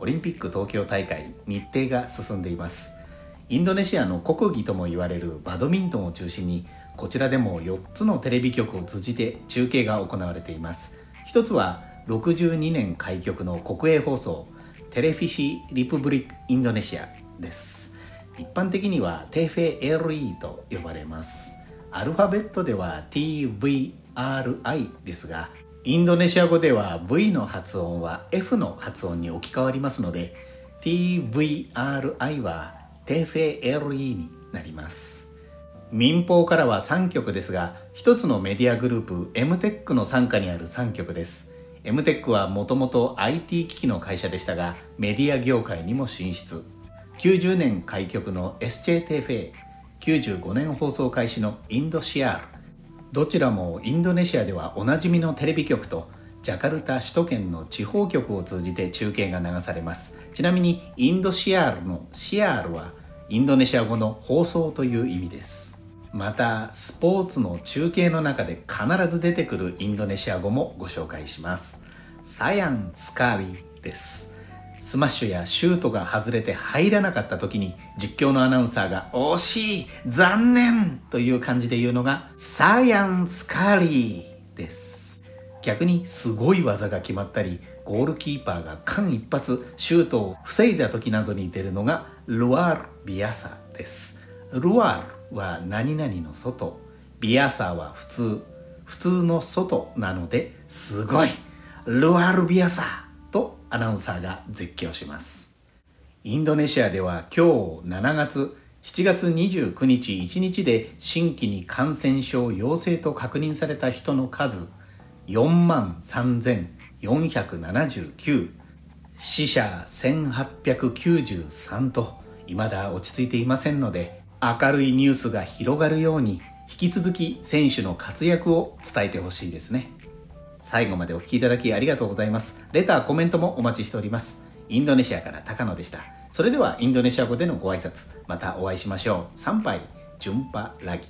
オリンピック東京大会日程が進んでいます。インドネシアの国技とも言われるバドミントンを中心にこちらでも4つのテレビ局を通じて中継が行われています。一つは62年開局の国営放送テレフィシ・リプブリック・インドネシアです。一般的にはテフェ LE と呼ばれます。アルファベットでは TVRI ですがインドネシア語では V の発音は F の発音に置き換わりますので TVRI はテフェ LE になります。民放からは3局ですが一つのメディアグループ MTEC の傘下にある3局です。MTEC はもともと IT 機器の会社でしたがメディア業界にも進出。90年開局の SJTF 95年放送開始のインドシアール。どちらもインドネシアではおなじみのテレビ局とジャカルタ首都圏の地方局を通じて中継が流されます。ちなみに Indosiar の siar はインドネシア語の放送という意味です。またスポーツの中継の中で必ず出てくるインドネシア語もご紹介します。 sayang sekali です。スマッシュやシュートが外れて入らなかった時に実況のアナウンサーが惜しい残念という感じで言うのが sayang sekaliーです。逆にすごい技が決まったりゴールキーパーが間一髪シュートを防いだ時などに出るのがルワール・ビアサです。ルワールは何々の外。ビアサは普通普通の外なのですごい。ルワールビアサー。アナウンサーが絶叫します。インドネシアでは今日7月7月29日1日で新規に感染症陽性と確認された人の数4万3479死者1893と未だ落ち着いていませんので明るいニュースが広がるように引き続き選手の活躍を伝えてほしいですね。最後までお聴きいただきありがとうございます。レター、コメントもお待ちしております。インドネシアから高野でした。それではインドネシア語でのご挨拶、またお会いしましょう。参拝、ジュンパラギ。